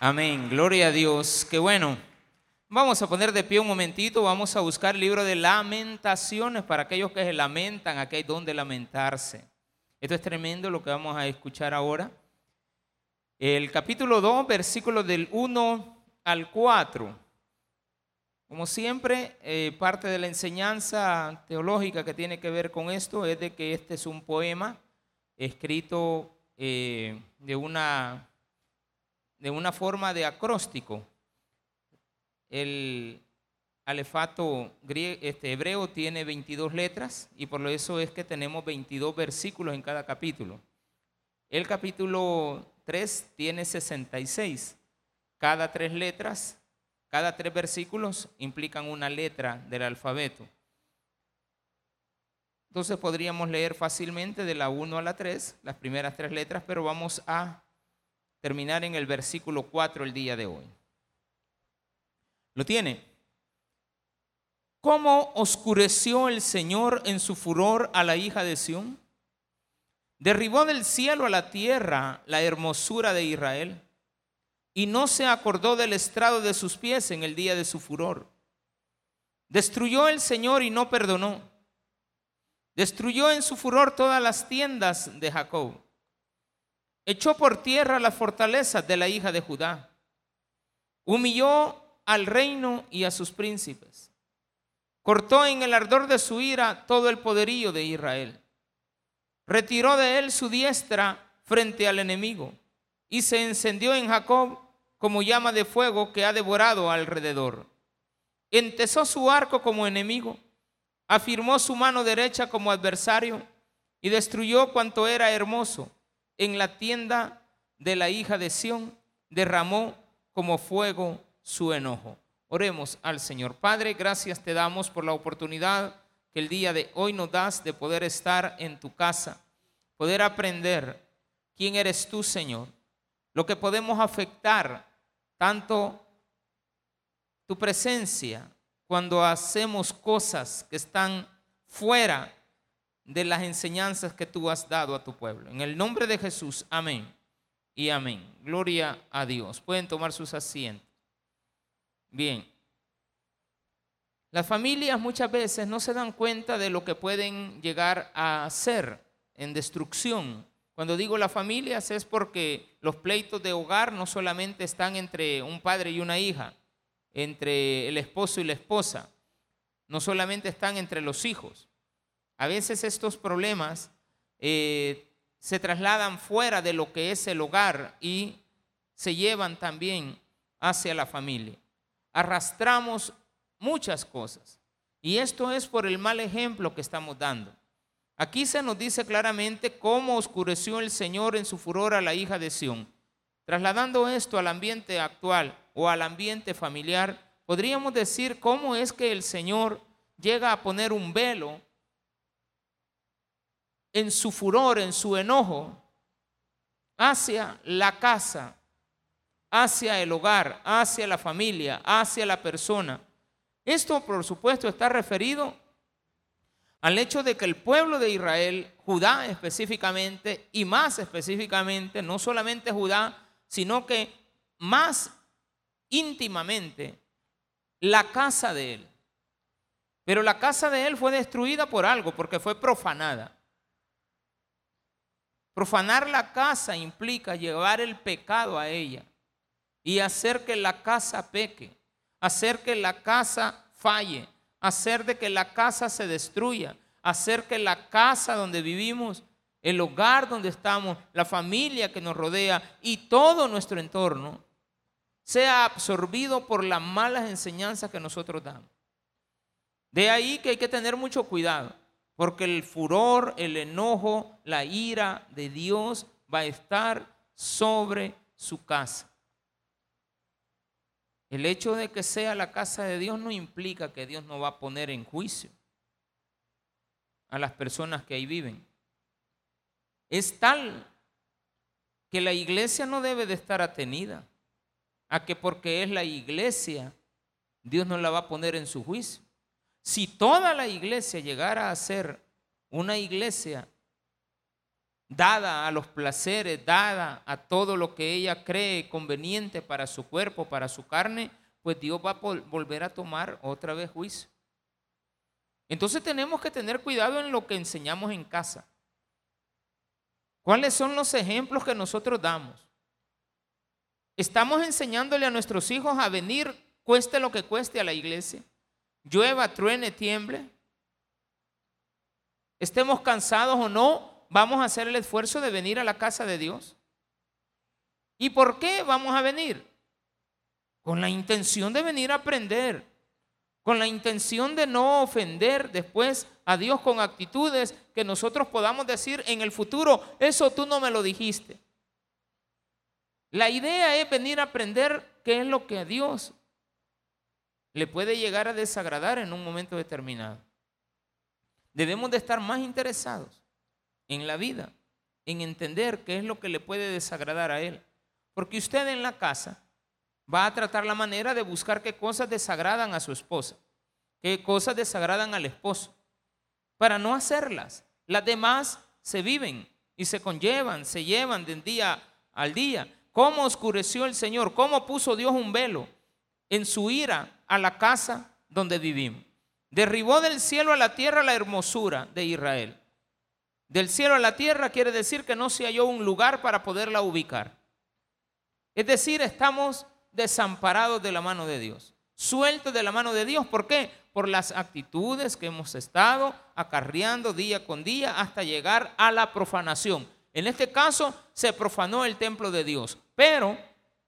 Amén, gloria a Dios. Qué bueno. Vamos a poner de pie un momentito, vamos a buscar el libro de lamentaciones para aquellos que se lamentan, aquí hay donde lamentarse. Esto es tremendo lo que vamos a escuchar ahora. El capítulo 2, versículos del 1 al 4. Como siempre, eh, parte de la enseñanza teológica que tiene que ver con esto es de que este es un poema escrito eh, de una de una forma de acróstico. El alefato este, hebreo tiene 22 letras y por eso es que tenemos 22 versículos en cada capítulo. El capítulo 3 tiene 66. Cada tres letras, cada tres versículos implican una letra del alfabeto. Entonces podríamos leer fácilmente de la 1 a la 3, las primeras tres letras, pero vamos a terminar en el versículo 4 el día de hoy. ¿Lo tiene? ¿Cómo oscureció el Señor en su furor a la hija de Sión? Derribó del cielo a la tierra la hermosura de Israel y no se acordó del estrado de sus pies en el día de su furor. Destruyó el Señor y no perdonó. Destruyó en su furor todas las tiendas de Jacob echó por tierra las fortalezas de la hija de Judá, humilló al reino y a sus príncipes, cortó en el ardor de su ira todo el poderío de Israel, retiró de él su diestra frente al enemigo y se encendió en Jacob como llama de fuego que ha devorado alrededor. Entesó su arco como enemigo, afirmó su mano derecha como adversario y destruyó cuanto era hermoso en la tienda de la hija de Sión, derramó como fuego su enojo. Oremos al Señor. Padre, gracias te damos por la oportunidad que el día de hoy nos das de poder estar en tu casa, poder aprender quién eres tú, Señor, lo que podemos afectar, tanto tu presencia cuando hacemos cosas que están fuera de las enseñanzas que tú has dado a tu pueblo. En el nombre de Jesús, amén y amén. Gloria a Dios. Pueden tomar sus asientos. Bien. Las familias muchas veces no se dan cuenta de lo que pueden llegar a hacer en destrucción. Cuando digo las familias es porque los pleitos de hogar no solamente están entre un padre y una hija, entre el esposo y la esposa, no solamente están entre los hijos, a veces estos problemas eh, se trasladan fuera de lo que es el hogar y se llevan también hacia la familia. Arrastramos muchas cosas. Y esto es por el mal ejemplo que estamos dando. Aquí se nos dice claramente cómo oscureció el Señor en su furor a la hija de Sión. Trasladando esto al ambiente actual o al ambiente familiar, podríamos decir cómo es que el Señor llega a poner un velo en su furor, en su enojo, hacia la casa, hacia el hogar, hacia la familia, hacia la persona. Esto, por supuesto, está referido al hecho de que el pueblo de Israel, Judá específicamente, y más específicamente, no solamente Judá, sino que más íntimamente, la casa de él. Pero la casa de él fue destruida por algo, porque fue profanada. Profanar la casa implica llevar el pecado a ella y hacer que la casa peque, hacer que la casa falle, hacer de que la casa se destruya, hacer que la casa donde vivimos, el hogar donde estamos, la familia que nos rodea y todo nuestro entorno sea absorbido por las malas enseñanzas que nosotros damos. De ahí que hay que tener mucho cuidado. Porque el furor, el enojo, la ira de Dios va a estar sobre su casa. El hecho de que sea la casa de Dios no implica que Dios no va a poner en juicio a las personas que ahí viven. Es tal que la iglesia no debe de estar atenida a que porque es la iglesia, Dios no la va a poner en su juicio. Si toda la iglesia llegara a ser una iglesia dada a los placeres, dada a todo lo que ella cree conveniente para su cuerpo, para su carne, pues Dios va a volver a tomar otra vez juicio. Entonces tenemos que tener cuidado en lo que enseñamos en casa. ¿Cuáles son los ejemplos que nosotros damos? Estamos enseñándole a nuestros hijos a venir, cueste lo que cueste a la iglesia. Llueva, truene, tiemble. Estemos cansados o no, vamos a hacer el esfuerzo de venir a la casa de Dios. ¿Y por qué vamos a venir? Con la intención de venir a aprender, con la intención de no ofender después a Dios con actitudes que nosotros podamos decir en el futuro, eso tú no me lo dijiste. La idea es venir a aprender qué es lo que Dios le puede llegar a desagradar en un momento determinado. Debemos de estar más interesados en la vida, en entender qué es lo que le puede desagradar a Él. Porque usted en la casa va a tratar la manera de buscar qué cosas desagradan a su esposa, qué cosas desagradan al esposo, para no hacerlas. Las demás se viven y se conllevan, se llevan de día al día. ¿Cómo oscureció el Señor? ¿Cómo puso Dios un velo en su ira a la casa donde vivimos? Derribó del cielo a la tierra la hermosura de Israel. Del cielo a la tierra quiere decir que no se halló un lugar para poderla ubicar. Es decir, estamos desamparados de la mano de Dios, sueltos de la mano de Dios. ¿Por qué? Por las actitudes que hemos estado acarreando día con día hasta llegar a la profanación. En este caso se profanó el templo de Dios, pero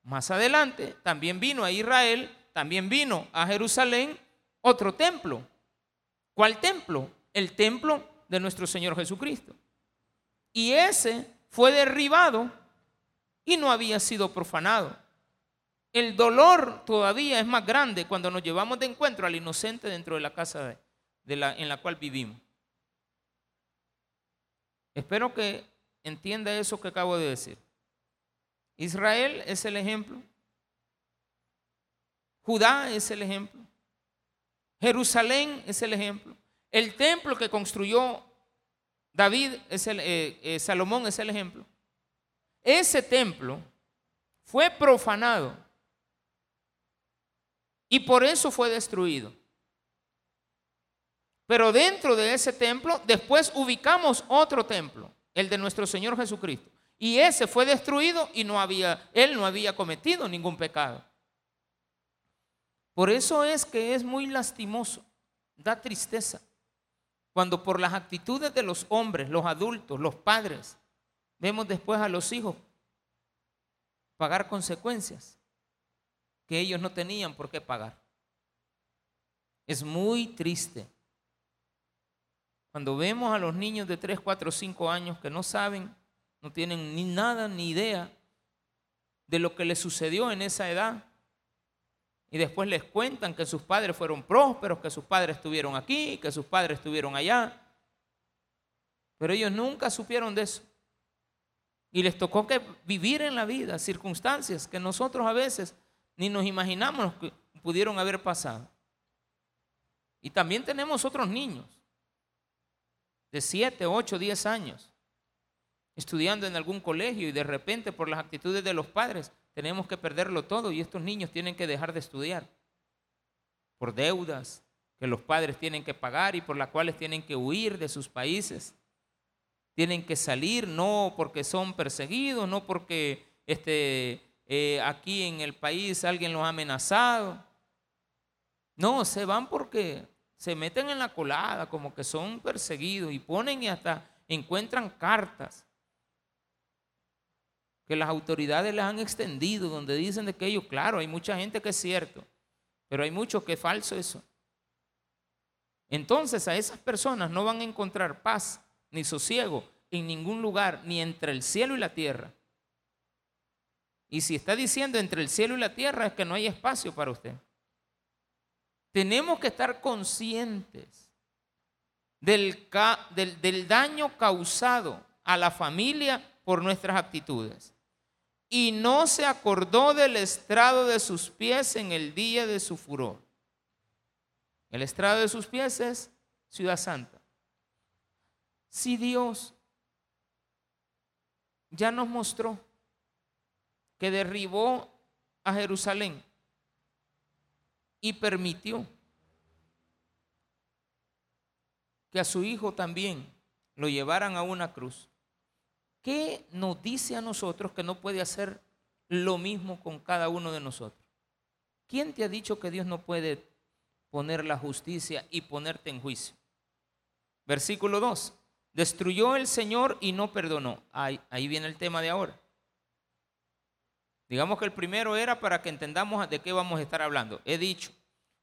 más adelante también vino a Israel, también vino a Jerusalén otro templo. ¿Cuál templo? El templo de nuestro Señor Jesucristo. Y ese fue derribado y no había sido profanado. El dolor todavía es más grande cuando nos llevamos de encuentro al inocente dentro de la casa de la, en la cual vivimos. Espero que entienda eso que acabo de decir. Israel es el ejemplo. Judá es el ejemplo. Jerusalén es el ejemplo. El templo que construyó David, es el, eh, eh, Salomón es el ejemplo. Ese templo fue profanado y por eso fue destruido. Pero dentro de ese templo, después ubicamos otro templo, el de nuestro Señor Jesucristo. Y ese fue destruido y no había, él no había cometido ningún pecado. Por eso es que es muy lastimoso, da tristeza, cuando por las actitudes de los hombres, los adultos, los padres, vemos después a los hijos pagar consecuencias que ellos no tenían por qué pagar. Es muy triste. Cuando vemos a los niños de 3, 4, 5 años que no saben, no tienen ni nada ni idea de lo que les sucedió en esa edad, y después les cuentan que sus padres fueron prósperos, que sus padres estuvieron aquí, que sus padres estuvieron allá. Pero ellos nunca supieron de eso. Y les tocó que vivir en la vida circunstancias que nosotros a veces ni nos imaginamos que pudieron haber pasado. Y también tenemos otros niños de 7, 8, 10 años estudiando en algún colegio y de repente por las actitudes de los padres tenemos que perderlo todo y estos niños tienen que dejar de estudiar por deudas que los padres tienen que pagar y por las cuales tienen que huir de sus países. Tienen que salir no porque son perseguidos, no porque este, eh, aquí en el país alguien los ha amenazado. No, se van porque se meten en la colada como que son perseguidos y ponen y hasta encuentran cartas que las autoridades les han extendido, donde dicen de que ellos, claro, hay mucha gente que es cierto, pero hay mucho que es falso eso. Entonces a esas personas no van a encontrar paz ni sosiego en ningún lugar, ni entre el cielo y la tierra. Y si está diciendo entre el cielo y la tierra es que no hay espacio para usted. Tenemos que estar conscientes del, del daño causado a la familia por nuestras actitudes y no se acordó del estrado de sus pies en el día de su furor. El estrado de sus pies es Ciudad Santa. Si Dios ya nos mostró que derribó a Jerusalén y permitió que a su hijo también lo llevaran a una cruz. ¿Qué nos dice a nosotros que no puede hacer lo mismo con cada uno de nosotros? ¿Quién te ha dicho que Dios no puede poner la justicia y ponerte en juicio? Versículo 2. Destruyó el Señor y no perdonó. Ahí, viene el tema de ahora. Digamos que el primero era para que entendamos de qué vamos a estar hablando. He dicho,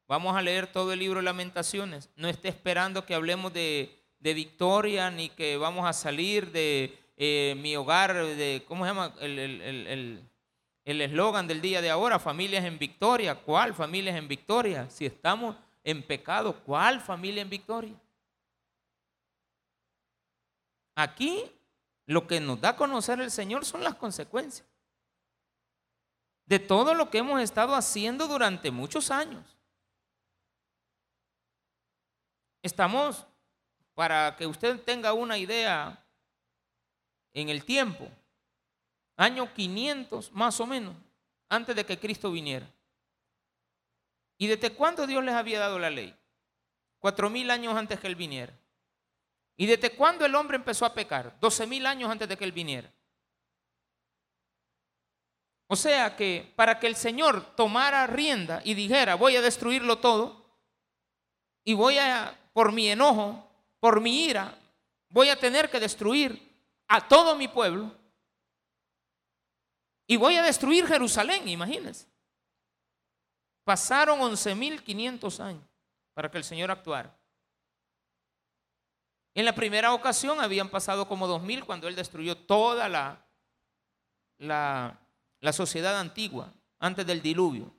vamos a leer todo el libro de lamentaciones. No esté esperando que hablemos de, victoria ni que vamos a salir de eh, mi hogar, de, ¿cómo se llama? El eslogan del día de ahora, familias en victoria. ¿Cuál familias en victoria? Si estamos en pecado, ¿cuál familia en victoria? Aquí lo que nos da a conocer el Señor son las consecuencias de todo lo que hemos estado haciendo durante muchos años. Estamos, para que usted tenga una idea en el tiempo, año 500 más o menos, antes de que Cristo viniera. ¿Y desde cuándo Dios les había dado la ley? Cuatro mil años antes que Él viniera. ¿Y desde cuándo el hombre empezó a pecar? Doce mil años antes de que Él viniera. O sea que para que el Señor tomara rienda y dijera, voy a destruirlo todo, y voy a, por mi enojo, por mi ira, voy a tener que destruir a todo mi pueblo, y voy a destruir Jerusalén, imagínense. Pasaron 11.500 años para que el Señor actuara. En la primera ocasión habían pasado como 2.000 cuando Él destruyó toda la, la, la sociedad antigua, antes del diluvio.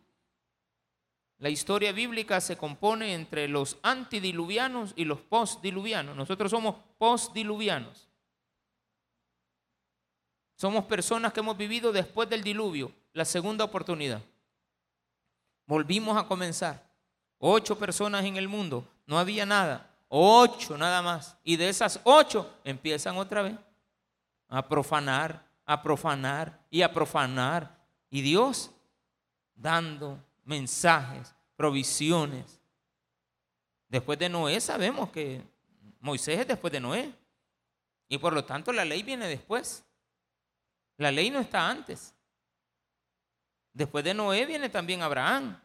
La historia bíblica se compone entre los antidiluvianos y los postdiluvianos. Nosotros somos postdiluvianos. Somos personas que hemos vivido después del diluvio, la segunda oportunidad. Volvimos a comenzar. Ocho personas en el mundo, no había nada. Ocho nada más. Y de esas ocho empiezan otra vez a profanar, a profanar y a profanar. Y Dios dando mensajes, provisiones. Después de Noé sabemos que Moisés es después de Noé. Y por lo tanto la ley viene después. La ley no está antes. Después de Noé viene también Abraham.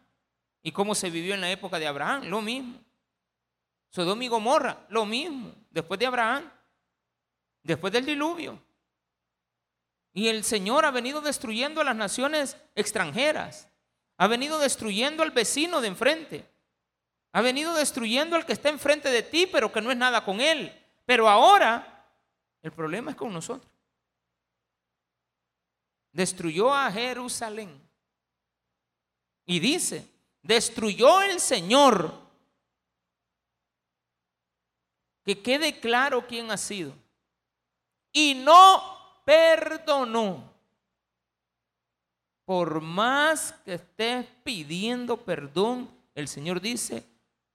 ¿Y cómo se vivió en la época de Abraham? Lo mismo. Sodoma y Gomorra, lo mismo, después de Abraham, después del diluvio. Y el Señor ha venido destruyendo a las naciones extranjeras, ha venido destruyendo al vecino de enfrente, ha venido destruyendo al que está enfrente de ti, pero que no es nada con él. Pero ahora el problema es con nosotros. Destruyó a Jerusalén. Y dice, destruyó el Señor que quede claro quién ha sido. Y no perdonó. Por más que estés pidiendo perdón, el Señor dice,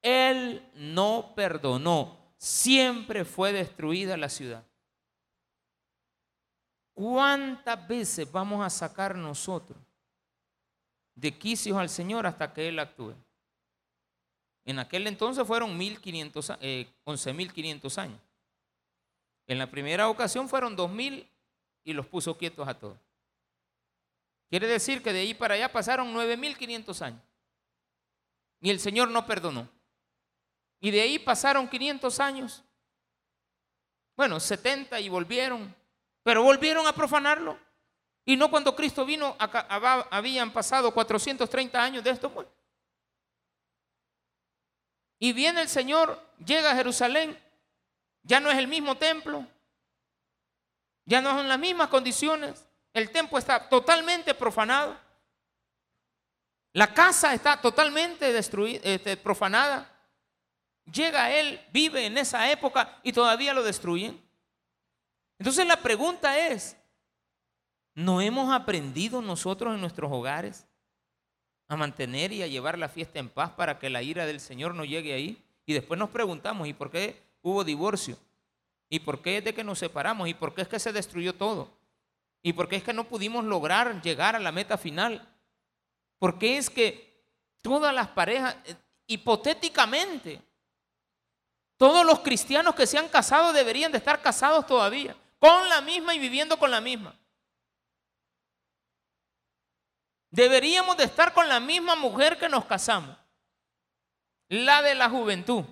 Él no perdonó. Siempre fue destruida la ciudad. ¿Cuántas veces vamos a sacar nosotros de quicios al Señor hasta que Él actúe? En aquel entonces fueron 11.500 eh, años. En la primera ocasión fueron 2.000 y los puso quietos a todos. Quiere decir que de ahí para allá pasaron 9.500 años. Y el Señor no perdonó. Y de ahí pasaron 500 años. Bueno, 70 y volvieron. Pero volvieron a profanarlo. Y no cuando Cristo vino, habían pasado 430 años de esto. Y viene el Señor, llega a Jerusalén, ya no es el mismo templo, ya no son las mismas condiciones, el templo está totalmente profanado, la casa está totalmente destruida, este, profanada. Llega él, vive en esa época y todavía lo destruyen. Entonces la pregunta es, ¿no hemos aprendido nosotros en nuestros hogares a mantener y a llevar la fiesta en paz para que la ira del Señor no llegue ahí. Y después nos preguntamos, ¿y por qué hubo divorcio? ¿Y por qué es de que nos separamos? ¿Y por qué es que se destruyó todo? ¿Y por qué es que no pudimos lograr llegar a la meta final? ¿Por qué es que todas las parejas, eh, hipotéticamente, todos los cristianos que se han casado deberían de estar casados todavía, con la misma y viviendo con la misma? Deberíamos de estar con la misma mujer que nos casamos, la de la juventud.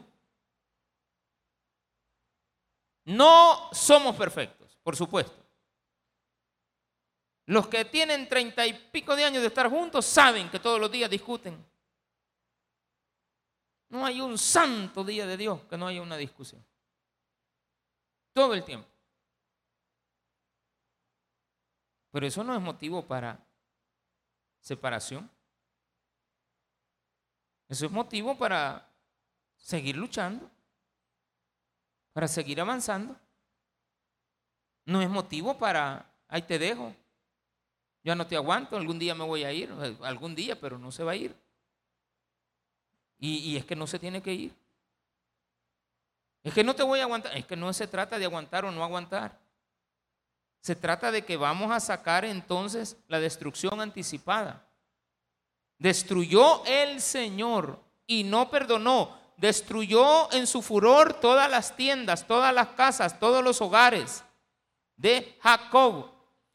No somos perfectos, por supuesto. Los que tienen treinta y pico de años de estar juntos saben que todos los días discuten. No hay un santo día de Dios que no haya una discusión. Todo el tiempo. Pero eso no es motivo para separación. Eso es motivo para seguir luchando, para seguir avanzando. No es motivo para, ahí te dejo, ya no te aguanto, algún día me voy a ir, algún día, pero no se va a ir. Y, y, es que no se tiene que ir. Es que no te voy a aguantar, es que no se trata de aguantar o no aguantar. Se trata de que vamos a sacar entonces la destrucción anticipada. Destruyó el Señor y no perdonó. Destruyó en su furor todas las tiendas, todas las casas, todos los hogares de Jacob,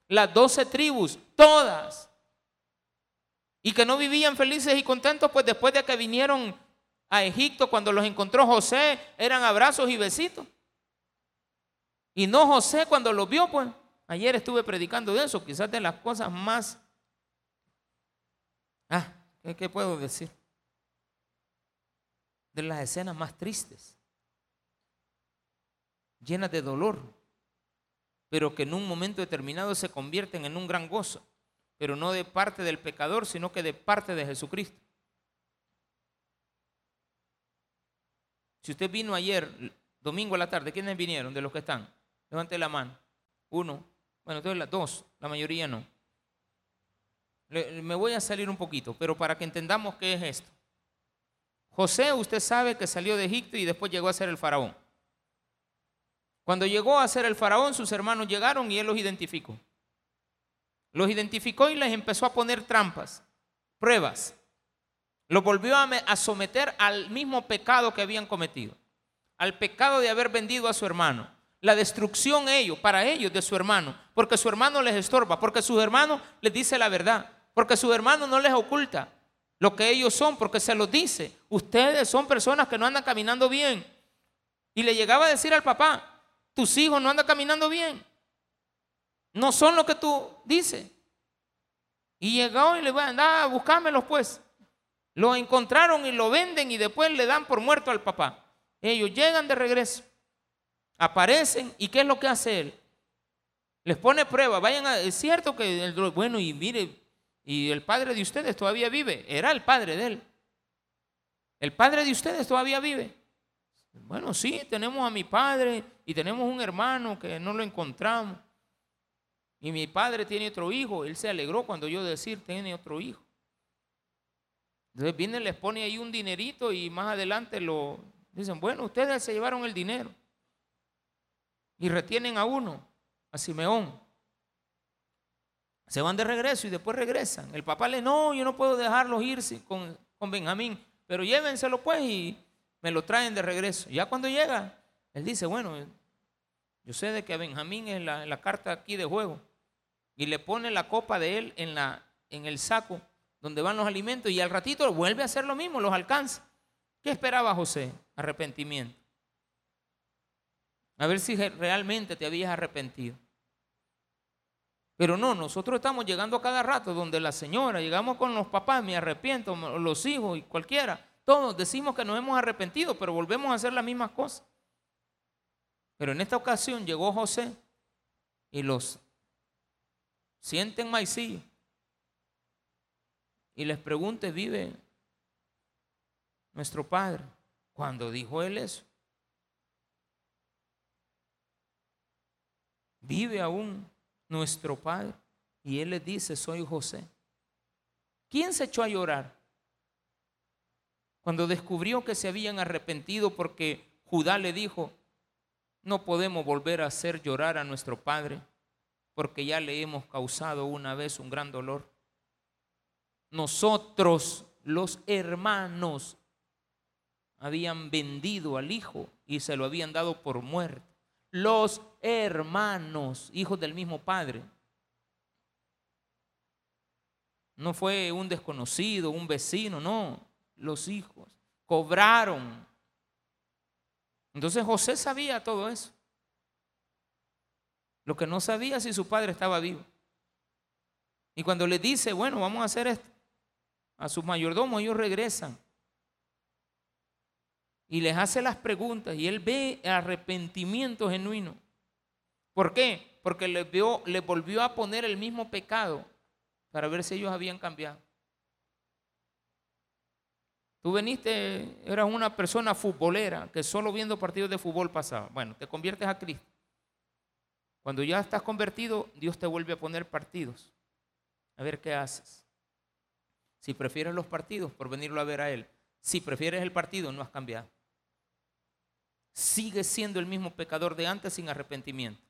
las doce tribus, todas. Y que no vivían felices y contentos, pues después de que vinieron a Egipto, cuando los encontró José, eran abrazos y besitos. Y no José cuando los vio, pues ayer estuve predicando de eso, quizás de las cosas más Ah, ¿qué puedo decir? De las escenas más tristes, llenas de dolor, pero que en un momento determinado se convierten en un gran gozo, pero no de parte del pecador, sino que de parte de Jesucristo. Si usted vino ayer, domingo a la tarde, ¿quiénes vinieron de los que están? Levante la mano. Uno. Bueno, entonces las dos, la mayoría no. Me voy a salir un poquito, pero para que entendamos qué es esto. José, usted sabe que salió de Egipto y después llegó a ser el faraón. Cuando llegó a ser el faraón, sus hermanos llegaron y él los identificó. Los identificó y les empezó a poner trampas, pruebas. Los volvió a someter al mismo pecado que habían cometido, al pecado de haber vendido a su hermano, la destrucción ellos, para ellos de su hermano, porque su hermano les estorba, porque su hermano les dice la verdad. Porque su hermano no les oculta lo que ellos son, porque se los dice. Ustedes son personas que no andan caminando bien. Y le llegaba a decir al papá, tus hijos no andan caminando bien. No son lo que tú dices. Y llegó y le va a andar a buscármelos pues. Lo encontraron y lo venden y después le dan por muerto al papá. Ellos llegan de regreso, aparecen y ¿qué es lo que hace él? Les pone prueba, vayan a, es cierto que, el, bueno, y mire, y el padre de ustedes todavía vive. Era el padre de él. El padre de ustedes todavía vive. Bueno, sí, tenemos a mi padre y tenemos un hermano que no lo encontramos. Y mi padre tiene otro hijo. Él se alegró cuando yo decir tiene otro hijo. Entonces viene, les pone ahí un dinerito y más adelante lo dicen, bueno, ustedes se llevaron el dinero. Y retienen a uno, a Simeón se van de regreso y después regresan. El papá le, no, yo no puedo dejarlos irse con, con Benjamín, pero llévenselo pues y me lo traen de regreso. Ya cuando llega, él dice, bueno, yo sé de que Benjamín es la, la carta aquí de juego. Y le pone la copa de él en, la, en el saco donde van los alimentos y al ratito vuelve a hacer lo mismo, los alcanza. ¿Qué esperaba José? Arrepentimiento. A ver si realmente te habías arrepentido. Pero no, nosotros estamos llegando a cada rato donde la señora, llegamos con los papás, me arrepiento, los hijos y cualquiera. Todos decimos que nos hemos arrepentido, pero volvemos a hacer las mismas cosas. Pero en esta ocasión llegó José y los sienten maicillo y les pregunte, ¿vive nuestro padre? Cuando dijo él eso, vive aún nuestro Padre. Y él le dice, soy José. ¿Quién se echó a llorar? Cuando descubrió que se habían arrepentido porque Judá le dijo, no podemos volver a hacer llorar a nuestro Padre. porque ya le hemos causado una vez un gran dolor. Nosotros, los hermanos, habían vendido al hijo y se lo habían dado por muerte. Los hermanos, hijos del mismo padre. No fue un desconocido, un vecino, no, los hijos. Cobraron. Entonces José sabía todo eso. Lo que no sabía si su padre estaba vivo. Y cuando le dice, bueno, vamos a hacer esto, a sus mayordomos ellos regresan. Y les hace las preguntas y él ve arrepentimiento genuino. ¿Por qué? Porque le, vio, volvió a poner el mismo pecado para ver si ellos habían cambiado. Tú veniste, eras una persona futbolera que solo viendo partidos de fútbol pasaba. Bueno, te conviertes a Cristo. Cuando ya estás convertido, Dios te vuelve a poner partidos. A ver qué haces. Si prefieres los partidos, por venirlo a ver a Él. Si prefieres el partido, no has cambiado. Sigues siendo el mismo pecador de antes sin arrepentimiento.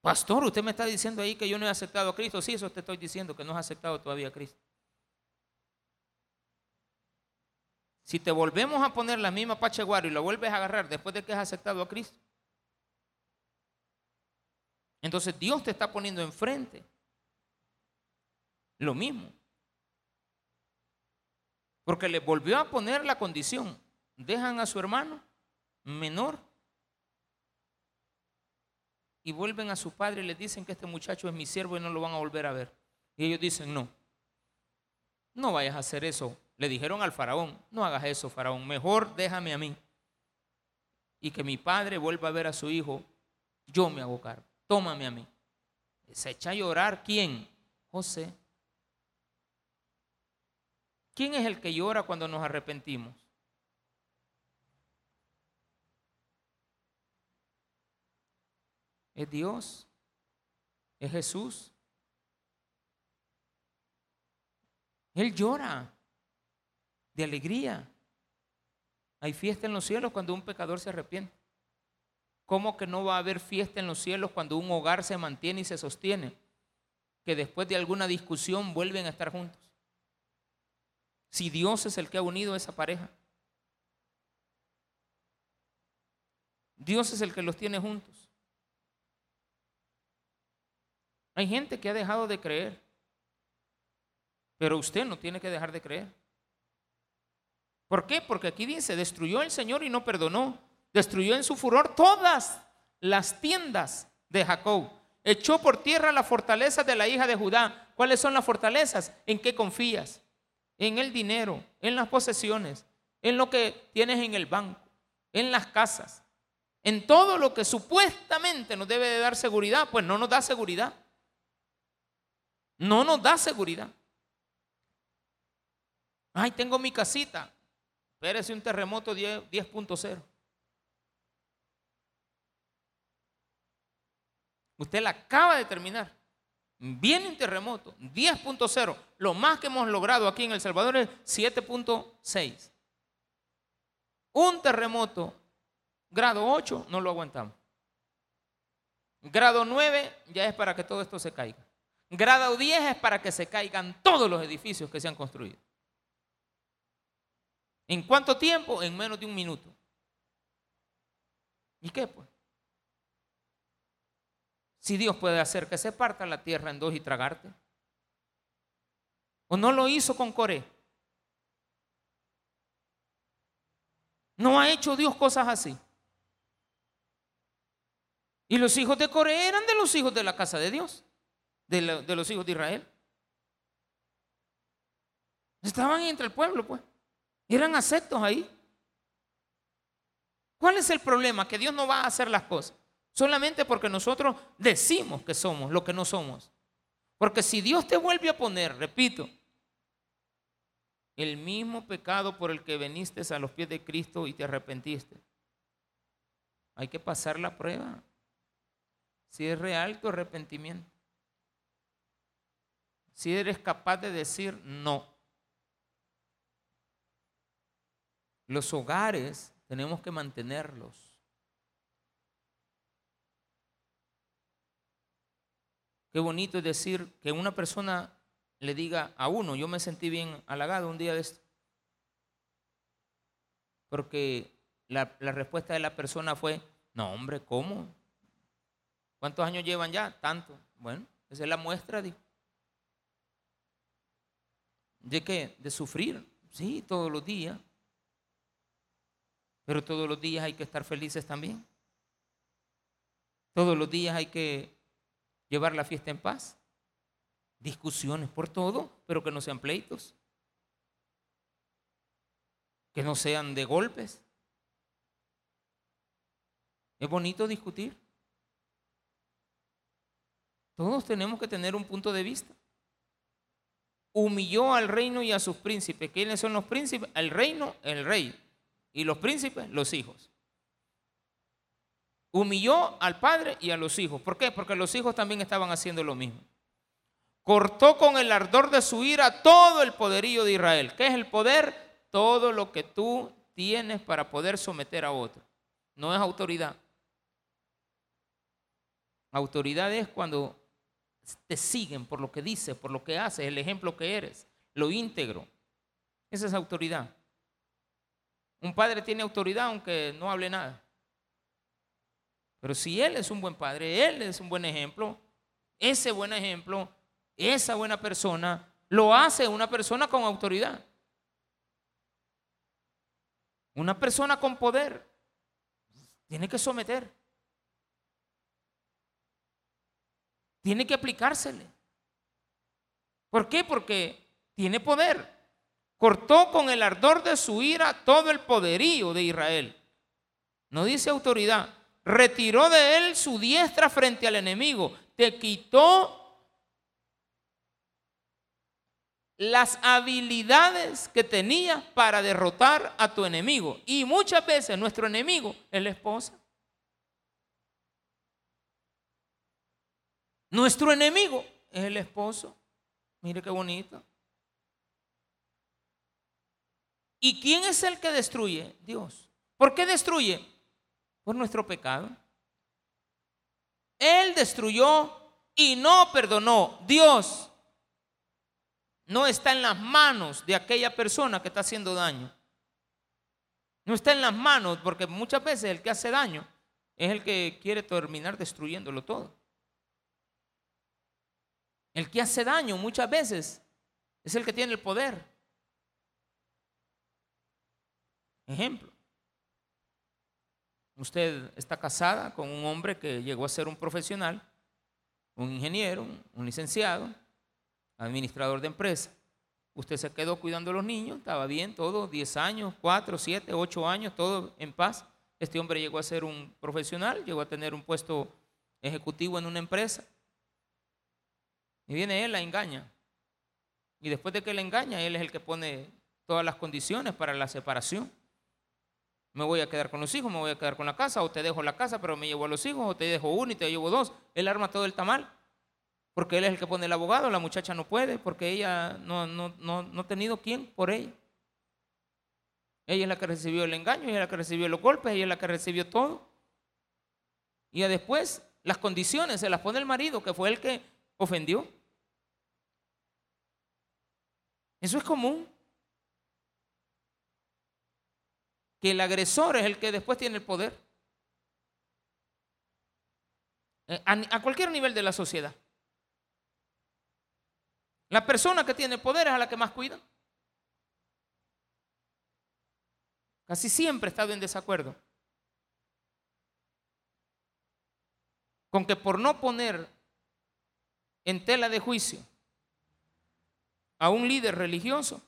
Pastor, usted me está diciendo ahí que yo no he aceptado a Cristo. Sí, eso te estoy diciendo, que no has aceptado todavía a Cristo. Si te volvemos a poner la misma pacheguaro y lo vuelves a agarrar después de que has aceptado a Cristo, entonces Dios te está poniendo enfrente. Lo mismo. Porque le volvió a poner la condición. Dejan a su hermano menor y vuelven a su padre y le dicen que este muchacho es mi siervo y no lo van a volver a ver. Y ellos dicen, no, no vayas a hacer eso. Le dijeron al faraón, no hagas eso, faraón, mejor déjame a mí. Y que mi padre vuelva a ver a su hijo, yo me hago cargo tómame a mí. Se echa a llorar quién? José. ¿Quién es el que llora cuando nos arrepentimos? Es Dios. Es Jesús. Él llora de alegría. Hay fiesta en los cielos cuando un pecador se arrepiente. ¿Cómo que no va a haber fiesta en los cielos cuando un hogar se mantiene y se sostiene? Que después de alguna discusión vuelven a estar juntos. Si Dios es el que ha unido a esa pareja. Dios es el que los tiene juntos. Hay gente que ha dejado de creer, pero usted no tiene que dejar de creer. ¿Por qué? Porque aquí dice, destruyó el Señor y no perdonó destruyó en su furor todas las tiendas de Jacob. Echó por tierra la fortaleza de la hija de Judá. ¿Cuáles son las fortalezas? ¿En qué confías? En el dinero, en las posesiones, en lo que tienes en el banco, en las casas, en todo lo que supuestamente nos debe de dar seguridad, pues no nos da seguridad. No nos da seguridad. Ay, tengo mi casita. Espérese un terremoto 10.0. Usted la acaba de terminar. Viene un terremoto, 10.0. Lo más que hemos logrado aquí en El Salvador es 7.6. Un terremoto, grado 8, no lo aguantamos. Grado 9 ya es para que todo esto se caiga. Grado 10 es para que se caigan todos los edificios que se han construido. ¿En cuánto tiempo? En menos de un minuto. ¿Y qué pues? Si Dios puede hacer que se parta la tierra en dos y tragarte. ¿O no lo hizo con Coré? ¿No ha hecho Dios cosas así? Y los hijos de Coré eran de los hijos de la casa de Dios, de, los hijos de Israel. Estaban entre el pueblo, pues. Eran aceptos ahí. ¿Cuál es el problema? Que Dios no va a hacer las cosas. Solamente porque nosotros decimos que somos lo que no somos. Porque si Dios te vuelve a poner, repito, el mismo pecado por el que veniste a los pies de Cristo y te arrepentiste, hay que pasar la prueba. Si es real tu arrepentimiento. Si eres capaz de decir no. Los hogares tenemos que mantenerlos. Qué bonito es decir que una persona le diga a uno, yo me sentí bien halagado un día de esto. Porque la, respuesta de la persona fue, no hombre, ¿cómo? ¿Cuántos años llevan ya? Tanto. Bueno, esa es la muestra, dijo. ¿De qué? De sufrir. Sí, todos los días. Pero todos los días hay que estar felices también. Todos los días hay que llevar la fiesta en paz. Discusiones por todo, pero que no sean pleitos. Que no sean de golpes. Es bonito discutir. Todos tenemos que tener un punto de vista. Humilló al reino y a sus príncipes. ¿Quiénes son los príncipes? El reino, el rey. Y los príncipes, los hijos. Humilló al padre y a los hijos. ¿Por qué? Porque los hijos también estaban haciendo lo mismo. Cortó con el ardor de su ira todo el poderío de Israel. ¿Qué es el poder? Todo lo que tú tienes para poder someter a otro. No es autoridad. Autoridad es cuando te siguen por lo que dices, por lo que haces, el ejemplo que eres, lo íntegro. Esa es autoridad. Un padre tiene autoridad aunque no hable nada. Pero si él es un buen padre, él es un buen ejemplo, ese buen ejemplo, esa buena persona, lo hace una persona con autoridad. Una persona con poder tiene que someter. Tiene que aplicársele. ¿Por qué? Porque tiene poder. Cortó con el ardor de su ira todo el poderío de Israel. No dice autoridad. Retiró de él su diestra frente al enemigo. Te quitó las habilidades que tenías para derrotar a tu enemigo. Y muchas veces nuestro enemigo es la esposa. Nuestro enemigo es el esposo. Mire qué bonito. ¿Y quién es el que destruye? Dios. ¿Por qué destruye? Por nuestro pecado. Él destruyó y no perdonó. Dios no está en las manos de aquella persona que está haciendo daño. No está en las manos porque muchas veces el que hace daño es el que quiere terminar destruyéndolo todo. El que hace daño muchas veces es el que tiene el poder. Ejemplo. Usted está casada con un hombre que llegó a ser un profesional, un ingeniero, un licenciado, administrador de empresa. Usted se quedó cuidando a los niños, estaba bien, todo, 10 años, 4, 7, 8 años, todo en paz. Este hombre llegó a ser un profesional, llegó a tener un puesto ejecutivo en una empresa. Y viene él, la engaña. Y después de que la engaña, él es el que pone todas las condiciones para la separación. Me voy a quedar con los hijos, me voy a quedar con la casa, o te dejo la casa, pero me llevo a los hijos, o te dejo uno y te llevo dos. Él arma todo el tamal. Porque él es el que pone el abogado, la muchacha no puede, porque ella no, no, no, no ha tenido quien por ella. Ella es la que recibió el engaño, ella es la que recibió los golpes, ella es la que recibió todo. Y después las condiciones se las pone el marido, que fue el que ofendió. Eso es común. Que el agresor es el que después tiene el poder. Eh, a, cualquier nivel de la sociedad. La persona que tiene poder es a la que más cuida. Casi siempre he estado en desacuerdo con que por no poner en tela de juicio a un líder religioso,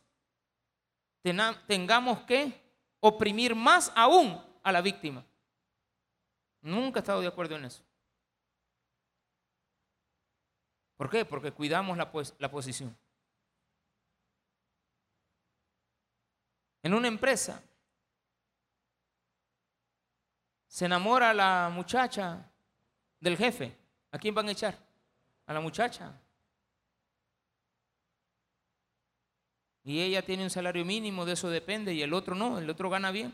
tengamos que oprimir más aún a la víctima. Nunca he estado de acuerdo en eso. ¿Por qué? Porque cuidamos la, la posición. En una empresa se enamora la muchacha del jefe. ¿A quién van a echar? A la muchacha. Y ella tiene un salario mínimo, de eso depende, y el otro no, el otro gana bien.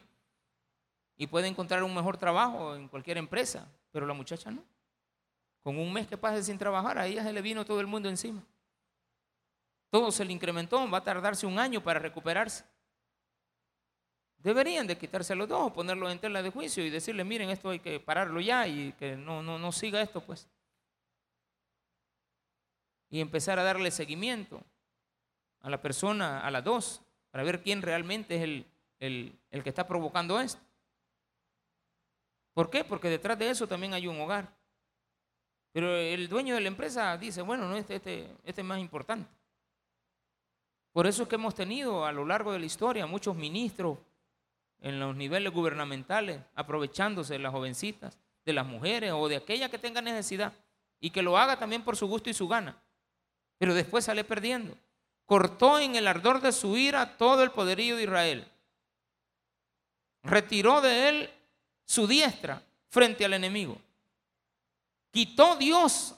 Y puede encontrar un mejor trabajo en cualquier empresa, pero la muchacha no. Con un mes que pase sin trabajar, a ella se le vino todo el mundo encima. Todo se le incrementó, va a tardarse un año para recuperarse. Deberían de quitarse los dos, ponerlo en tela de juicio y decirle, miren, esto hay que pararlo ya y que no, no, no siga esto, pues. Y empezar a darle seguimiento a la persona, a las dos, para ver quién realmente es el, el, que está provocando esto. ¿Por qué? Porque detrás de eso también hay un hogar. Pero el dueño de la empresa dice, bueno, no, este, este, este es más importante. Por eso es que hemos tenido a lo largo de la historia muchos ministros, en los niveles gubernamentales, aprovechándose de las jovencitas, de las mujeres o de aquella que tenga necesidad y que lo haga también por su gusto y su gana. Pero después sale perdiendo. Cortó en el ardor de su ira todo el poderío de Israel. Retiró de él su diestra frente al enemigo. Quitó Dios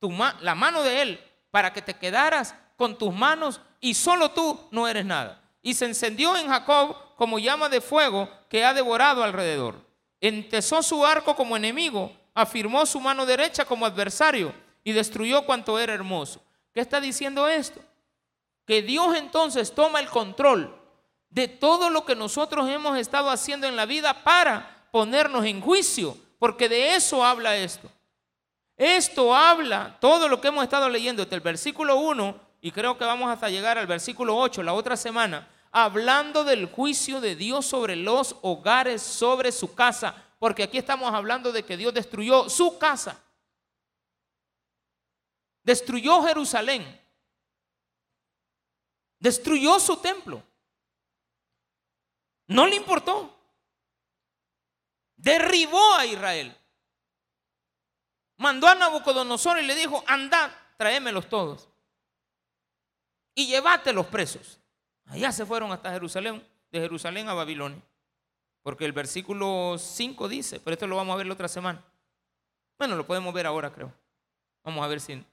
tu la mano de él para que te quedaras con tus manos y solo tú no eres nada. Y se encendió en Jacob como llama de fuego que ha devorado alrededor. Entesó su arco como enemigo, afirmó su mano derecha como adversario y destruyó cuanto era hermoso. ¿Qué está diciendo esto? Que Dios entonces toma el control de todo lo que nosotros hemos estado haciendo en la vida para ponernos en juicio, porque de eso habla esto. Esto habla, todo lo que hemos estado leyendo desde el versículo 1, y creo que vamos hasta llegar al versículo 8 la otra semana, hablando del juicio de Dios sobre los hogares, sobre su casa, porque aquí estamos hablando de que Dios destruyó su casa. Destruyó Jerusalén. Destruyó su templo. No le importó. Derribó a Israel. Mandó a Nabucodonosor y le dijo, andad, tráemelos todos. Y llévate los presos. Allá se fueron hasta Jerusalén, de Jerusalén a Babilonia. Porque el versículo 5 dice, pero esto lo vamos a ver la otra semana. Bueno, lo podemos ver ahora, creo. Vamos a ver si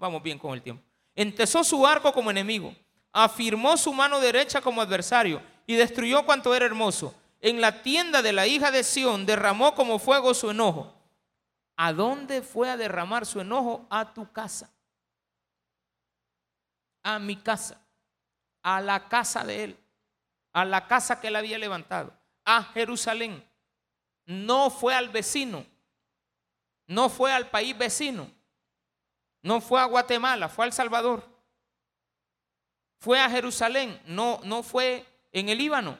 vamos bien con el tiempo. Entesó su arco como enemigo, afirmó su mano derecha como adversario y destruyó cuanto era hermoso. En la tienda de la hija de Sión derramó como fuego su enojo. ¿A dónde fue a derramar su enojo? A tu casa. A mi casa a la casa de él, a la casa que él había levantado, a Jerusalén. No fue al vecino, no fue al país vecino, no fue a Guatemala, fue al Salvador. Fue a Jerusalén, no, no fue en el Líbano.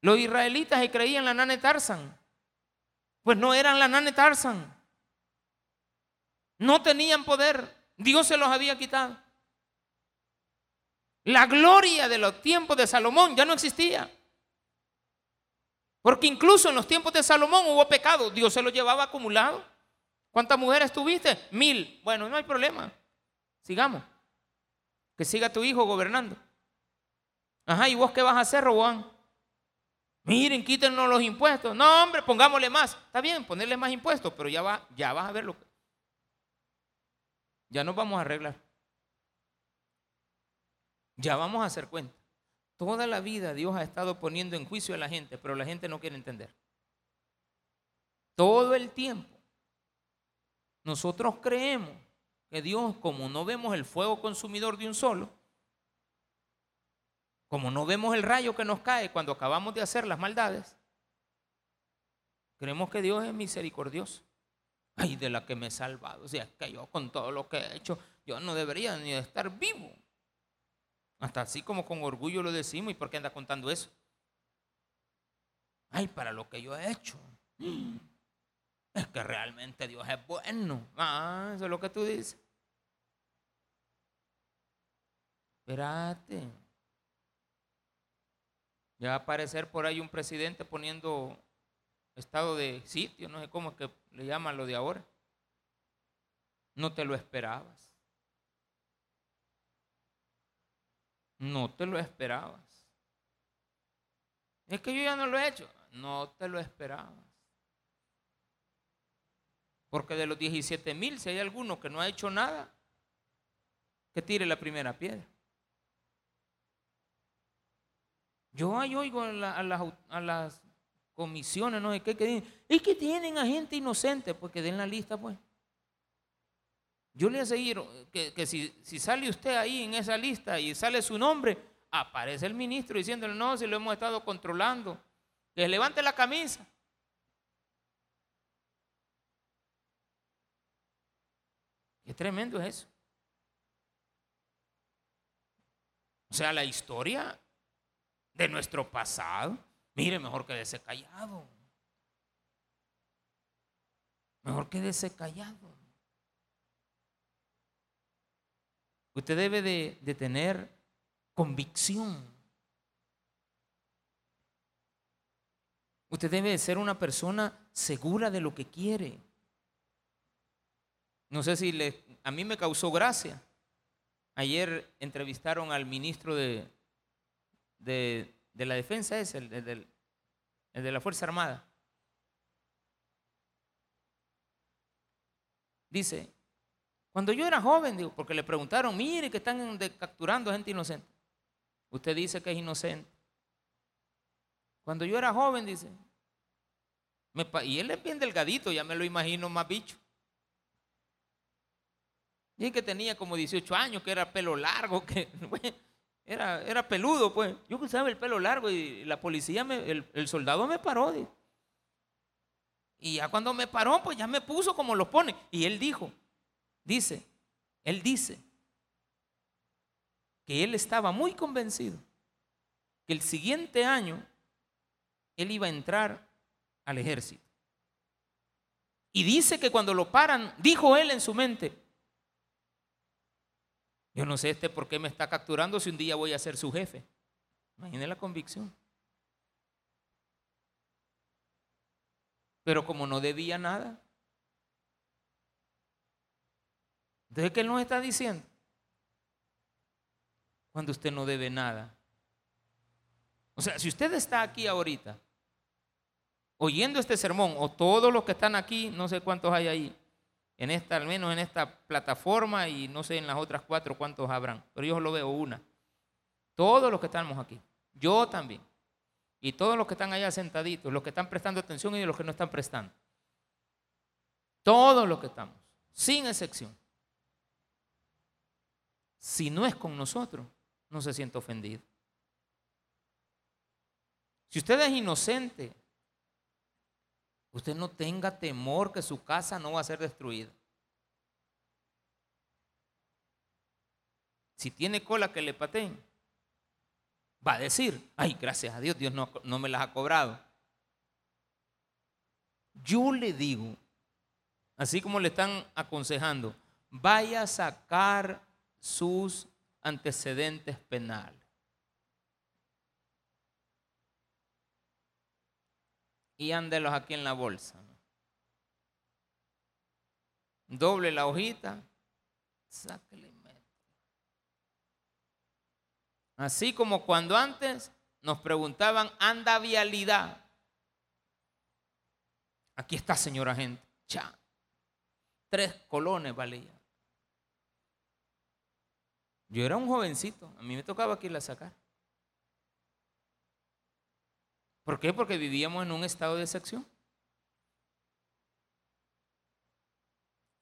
Los israelitas se creían la nane Tarzan. Pues no eran la nane Tarzan. No tenían poder. Dios se los había quitado. La gloria de los tiempos de Salomón ya no existía. Porque incluso en los tiempos de Salomón hubo pecado. Dios se lo llevaba acumulado. ¿Cuántas mujeres tuviste? Mil. Bueno, no hay problema. Sigamos. Que siga tu hijo gobernando. Ajá, ¿y vos qué vas a hacer, Roboán? Miren, quítenos los impuestos. No, hombre, pongámosle más. Está bien, ponerle más impuestos, pero ya, va, ya vas a ver lo que... Ya nos vamos a arreglar. Ya vamos a hacer cuenta. Toda la vida Dios ha estado poniendo en juicio a la gente, pero la gente no quiere entender. Todo el tiempo. Nosotros creemos que Dios, como no vemos el fuego consumidor de un solo, como no vemos el rayo que nos cae cuando acabamos de hacer las maldades, creemos que Dios es misericordioso. Ay, de la que me he salvado. O sea, que yo con todo lo que he hecho, yo no debería ni estar vivo. Hasta así como con orgullo lo decimos. ¿Y por qué anda contando eso? Ay, para lo que yo he hecho. Es que realmente Dios es bueno. Ah, eso es lo que tú dices. Espérate. Ya va a aparecer por ahí un presidente poniendo estado de sitio, no sé cómo es que le llaman lo de ahora. No te lo esperabas. No te lo esperabas. Es que yo ya no lo he hecho. No te lo esperabas. Porque de los 17 mil, si hay alguno que no ha hecho nada, que tire la primera piedra. Yo ahí oigo a, las, comisiones, no sé qué, que es que tienen a gente inocente, pues que den la lista, pues. Yo le aseguro que, que si, si, sale usted ahí en esa lista y sale su nombre, aparece el ministro diciéndole, no, si lo hemos estado controlando, que levante la camisa. Tremendo es eso. O sea, la historia de nuestro pasado, mire, mejor quédese callado. Mejor quédese callado. Usted debe de, tener convicción. Usted debe de ser una persona segura de lo que quiere. No sé si le, a mí me causó gracia. Ayer entrevistaron al ministro de, de, la defensa, es el, de la Fuerza Armada. Dice, cuando yo era joven, digo, porque le preguntaron, mire que están capturando gente inocente. Usted dice que es inocente. Cuando yo era joven, dice, y él es bien delgadito, ya me lo imagino más bicho. Y que tenía como 18 años, que era pelo largo, que era, era peludo, pues. Yo usaba el pelo largo y la policía, el, soldado me paró. Y ya cuando me paró, pues ya me puso como lo pone. Y él dijo, Dice, él dice que él estaba muy convencido que el siguiente año él iba a entrar al ejército. Y dice que cuando lo paran, dijo él en su mente, yo no sé este por qué me está capturando si un día voy a ser su jefe. Imagine la convicción. Pero como no debía nada, Entonces, ¿qué él nos está diciendo? Cuando usted no debe nada. O sea, si usted está aquí ahorita, oyendo este sermón, o todos los que están aquí, no sé cuántos hay ahí, en esta, al menos en esta plataforma, y no sé en las otras cuatro cuántos habrán, pero yo lo veo una. Todos los que estamos aquí, yo también, y todos los que están allá sentaditos, los que están prestando atención y los que no están prestando. Todos los que estamos, sin excepción. Si no es con nosotros, no se siente ofendido. Si usted es inocente, usted no tenga temor que su casa no va a ser destruida. Si tiene cola que le pateen, va a decir, ay, gracias a Dios, Dios no, no me las ha cobrado. Yo le digo, así como le están aconsejando, vaya a sacar sus antecedentes penales. Y ándelos aquí en la bolsa. Doble la hojita, sáquele Así como cuando antes nos preguntaban, anda vialidad. Aquí está, señora gente. Cha. Tres colones valía. Yo era un jovencito, a mí me tocaba aquí la sacar. ¿Por qué? Porque vivíamos en un estado de sección.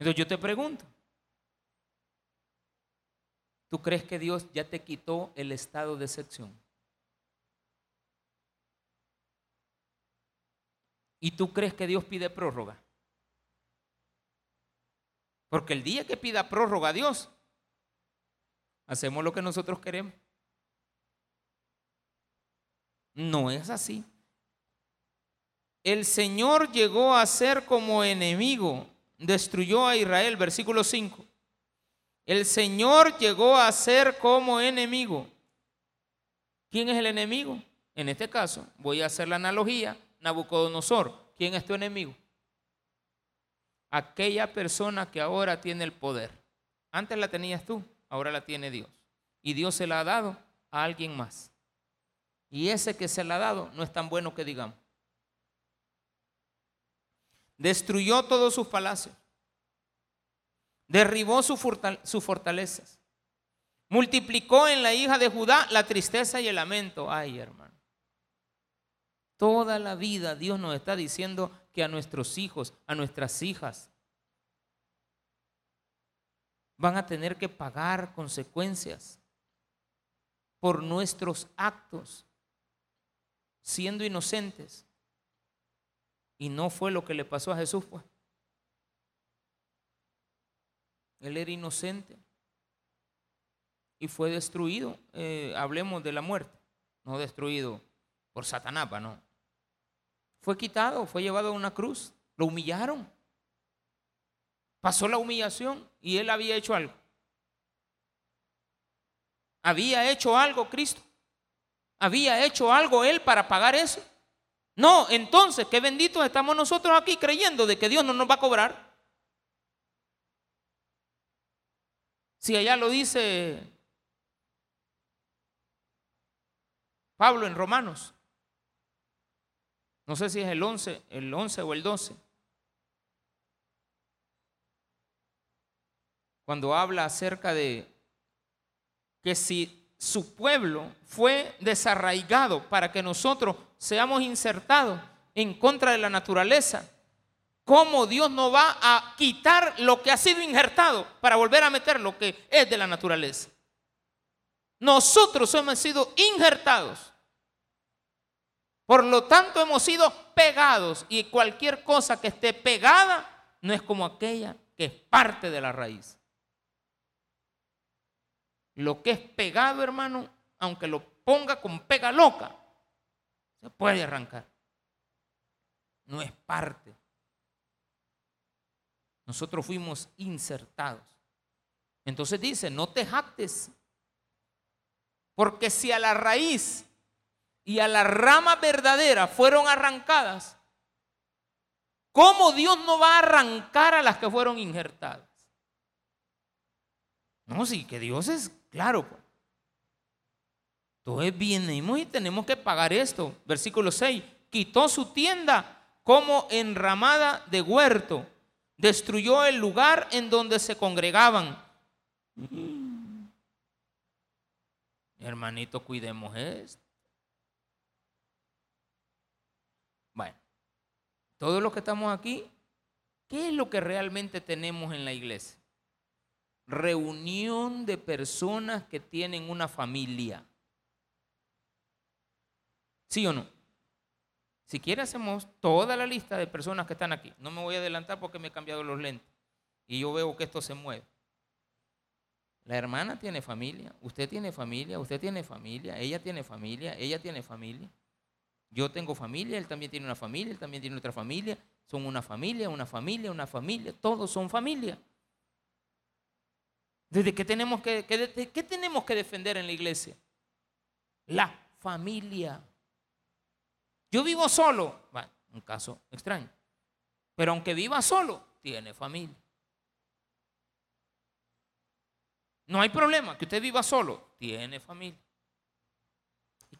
Entonces yo te pregunto, ¿tú crees que Dios ya te quitó el estado de sección? ¿Y tú crees que Dios pide prórroga? Porque el día que pida prórroga a Dios, hacemos lo que nosotros queremos. No es así. El Señor llegó a ser como enemigo, destruyó a Israel, versículo 5. El Señor llegó a ser como enemigo. ¿Quién es el enemigo? En este caso, voy a hacer la analogía, Nabucodonosor. ¿Quién es tu enemigo? Aquella persona que ahora tiene el poder. Antes la tenías tú ahora la tiene Dios. Y Dios se la ha dado a alguien más. Y ese que se la ha dado no es tan bueno que digamos. Destruyó todos sus palacios. Derribó sus fortalezas. Multiplicó en la hija de Judá la tristeza y el lamento. Ay, hermano. Toda la vida Dios nos está diciendo que a nuestros hijos, a nuestras hijas, van a tener que pagar consecuencias por nuestros actos, siendo inocentes. Y no fue lo que le pasó a Jesús, pues. Él era inocente y fue destruido. Eh, hablemos de la muerte, no destruido por Satanás, no. Fue quitado, fue llevado a una cruz, lo humillaron. Pasó la humillación y él había hecho algo. ¿Había hecho algo Cristo? ¿Había hecho algo Él para pagar eso? No, entonces, qué benditos estamos nosotros aquí creyendo de que Dios no nos va a cobrar. Si allá lo dice Pablo en Romanos, no sé si es el 11, el 11 o el 12. Cuando habla acerca de que si su pueblo fue desarraigado para que nosotros seamos insertados en contra de la naturaleza, ¿cómo Dios no va a quitar lo que ha sido injertado para volver a meter lo que es de la naturaleza? Nosotros hemos sido injertados. Por lo tanto, hemos sido pegados y cualquier cosa que esté pegada no es como aquella que es parte de la raíz. Lo que es pegado, hermano, aunque lo ponga con pega loca, se puede arrancar. No es parte. Nosotros fuimos insertados. Entonces dice, no te jactes. Porque si a la raíz y a la rama verdadera fueron arrancadas, ¿cómo Dios no va a arrancar a las que fueron injertadas? No, sí, que Dios es Claro. Pues. Entonces venimos y tenemos que pagar esto. Versículo 6. Quitó su tienda como enramada de huerto. Destruyó el lugar en donde se congregaban. Hermanito, cuidemos esto. Bueno, todos los que estamos aquí, ¿qué es lo que realmente tenemos en la iglesia? reunión de personas que tienen una familia. ¿Sí o no? Si quiere hacemos toda la lista de personas que están aquí. No me voy a adelantar porque me he cambiado los lentes y yo veo que esto se mueve. La hermana tiene familia, usted tiene familia, usted tiene familia, ella tiene familia, ella tiene familia. Yo tengo familia, él también tiene una familia, él también tiene otra familia. Son una familia, una familia, una familia, todos son familia. ¿Desde qué tenemos que, qué tenemos que defender en la iglesia? La familia. Yo vivo solo, bueno, un caso extraño, pero aunque viva solo, tiene familia. No hay problema que usted viva solo, tiene familia.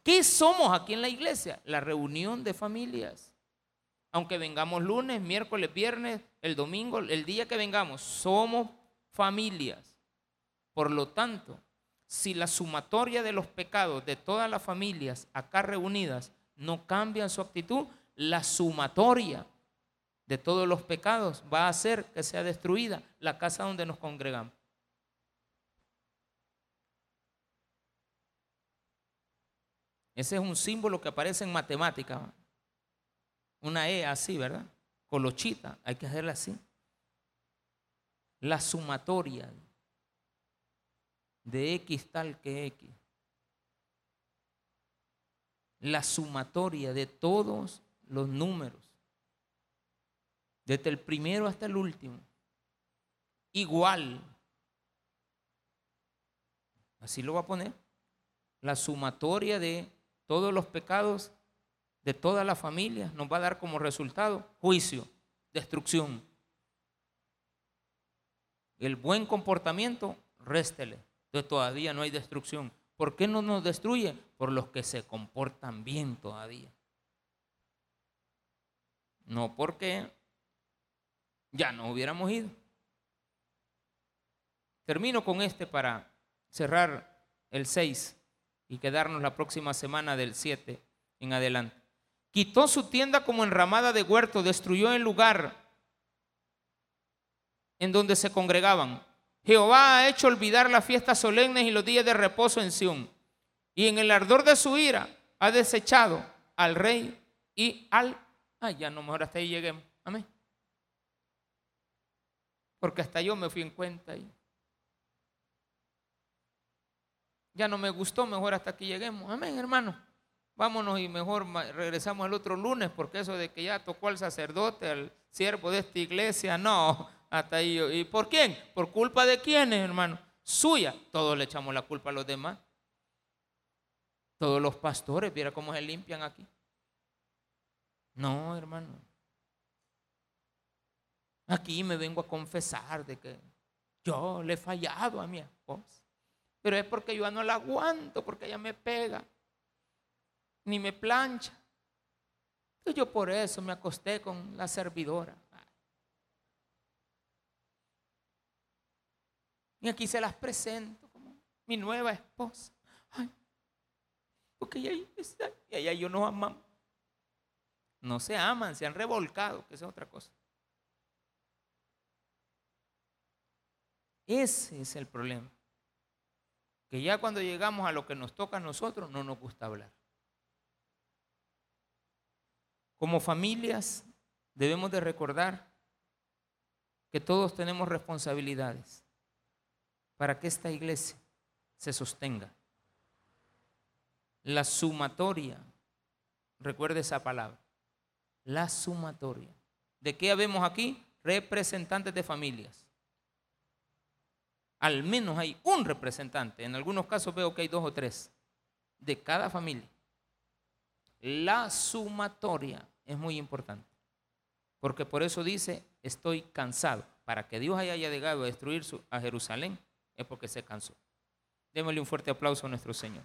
¿Qué somos aquí en la iglesia? La reunión de familias. Aunque vengamos lunes, miércoles, viernes, el domingo, el día que vengamos, somos familias. Por lo tanto, si la sumatoria de los pecados de todas las familias acá reunidas no cambia su actitud, la sumatoria de todos los pecados va a hacer que sea destruida la casa donde nos congregamos. Ese es un símbolo que aparece en matemática. Una E así, ¿verdad? Colochita, hay que hacerla así. La sumatoria de X tal que X. La sumatoria de todos los números, desde el primero hasta el último, igual. Así lo va a poner. La sumatoria de todos los pecados de toda la familia nos va a dar como resultado juicio, destrucción. El buen comportamiento, réstele todavía no hay destrucción. ¿Por qué no nos destruye? Por los que se comportan bien todavía. No porque ya no hubiéramos ido. Termino con este para cerrar el 6 y quedarnos la próxima semana del 7 en adelante. Quitó su tienda como enramada de huerto, destruyó el lugar en donde se congregaban. Jehová ha hecho olvidar las fiestas solemnes y los días de reposo en Sión. Y en el ardor de su ira ha desechado al rey y al... Ay, ya no, mejor hasta ahí lleguemos. Amén. Porque hasta yo me fui en cuenta ahí. Ya no me gustó, mejor hasta aquí lleguemos. Amén, hermano. Vámonos y mejor regresamos el otro lunes, porque eso de que ya tocó al sacerdote, al siervo de esta iglesia, no, hasta ahí. ¿Y por quién? ¿Por culpa de quiénes, hermano? Suya. Todos le echamos la culpa a los demás. Todos los pastores, mira cómo se limpian aquí. No, hermano. Aquí me vengo a confesar de que yo le he fallado a mi esposa. Pero es porque yo no la aguanto, porque ella me pega, ni me plancha. Entonces yo por eso me acosté con la servidora. Y aquí se las presento como mi nueva esposa. Porque ella está, y allá yo no amamos. No se aman, se han revolcado, que es otra cosa. Ese es el problema. Que ya cuando llegamos a lo que nos toca a nosotros, no nos gusta hablar. Como familias debemos de recordar que todos tenemos responsabilidades para que esta iglesia se sostenga. La sumatoria, recuerde esa palabra, la sumatoria. ¿De qué habemos aquí? Representantes de familias. Al menos hay un representante, en algunos casos veo que hay dos o tres, de cada familia. La sumatoria es muy importante, porque por eso dice, estoy cansado. Para que Dios haya llegado a destruir a Jerusalén, es porque se cansó. Démosle un fuerte aplauso a nuestro Señor.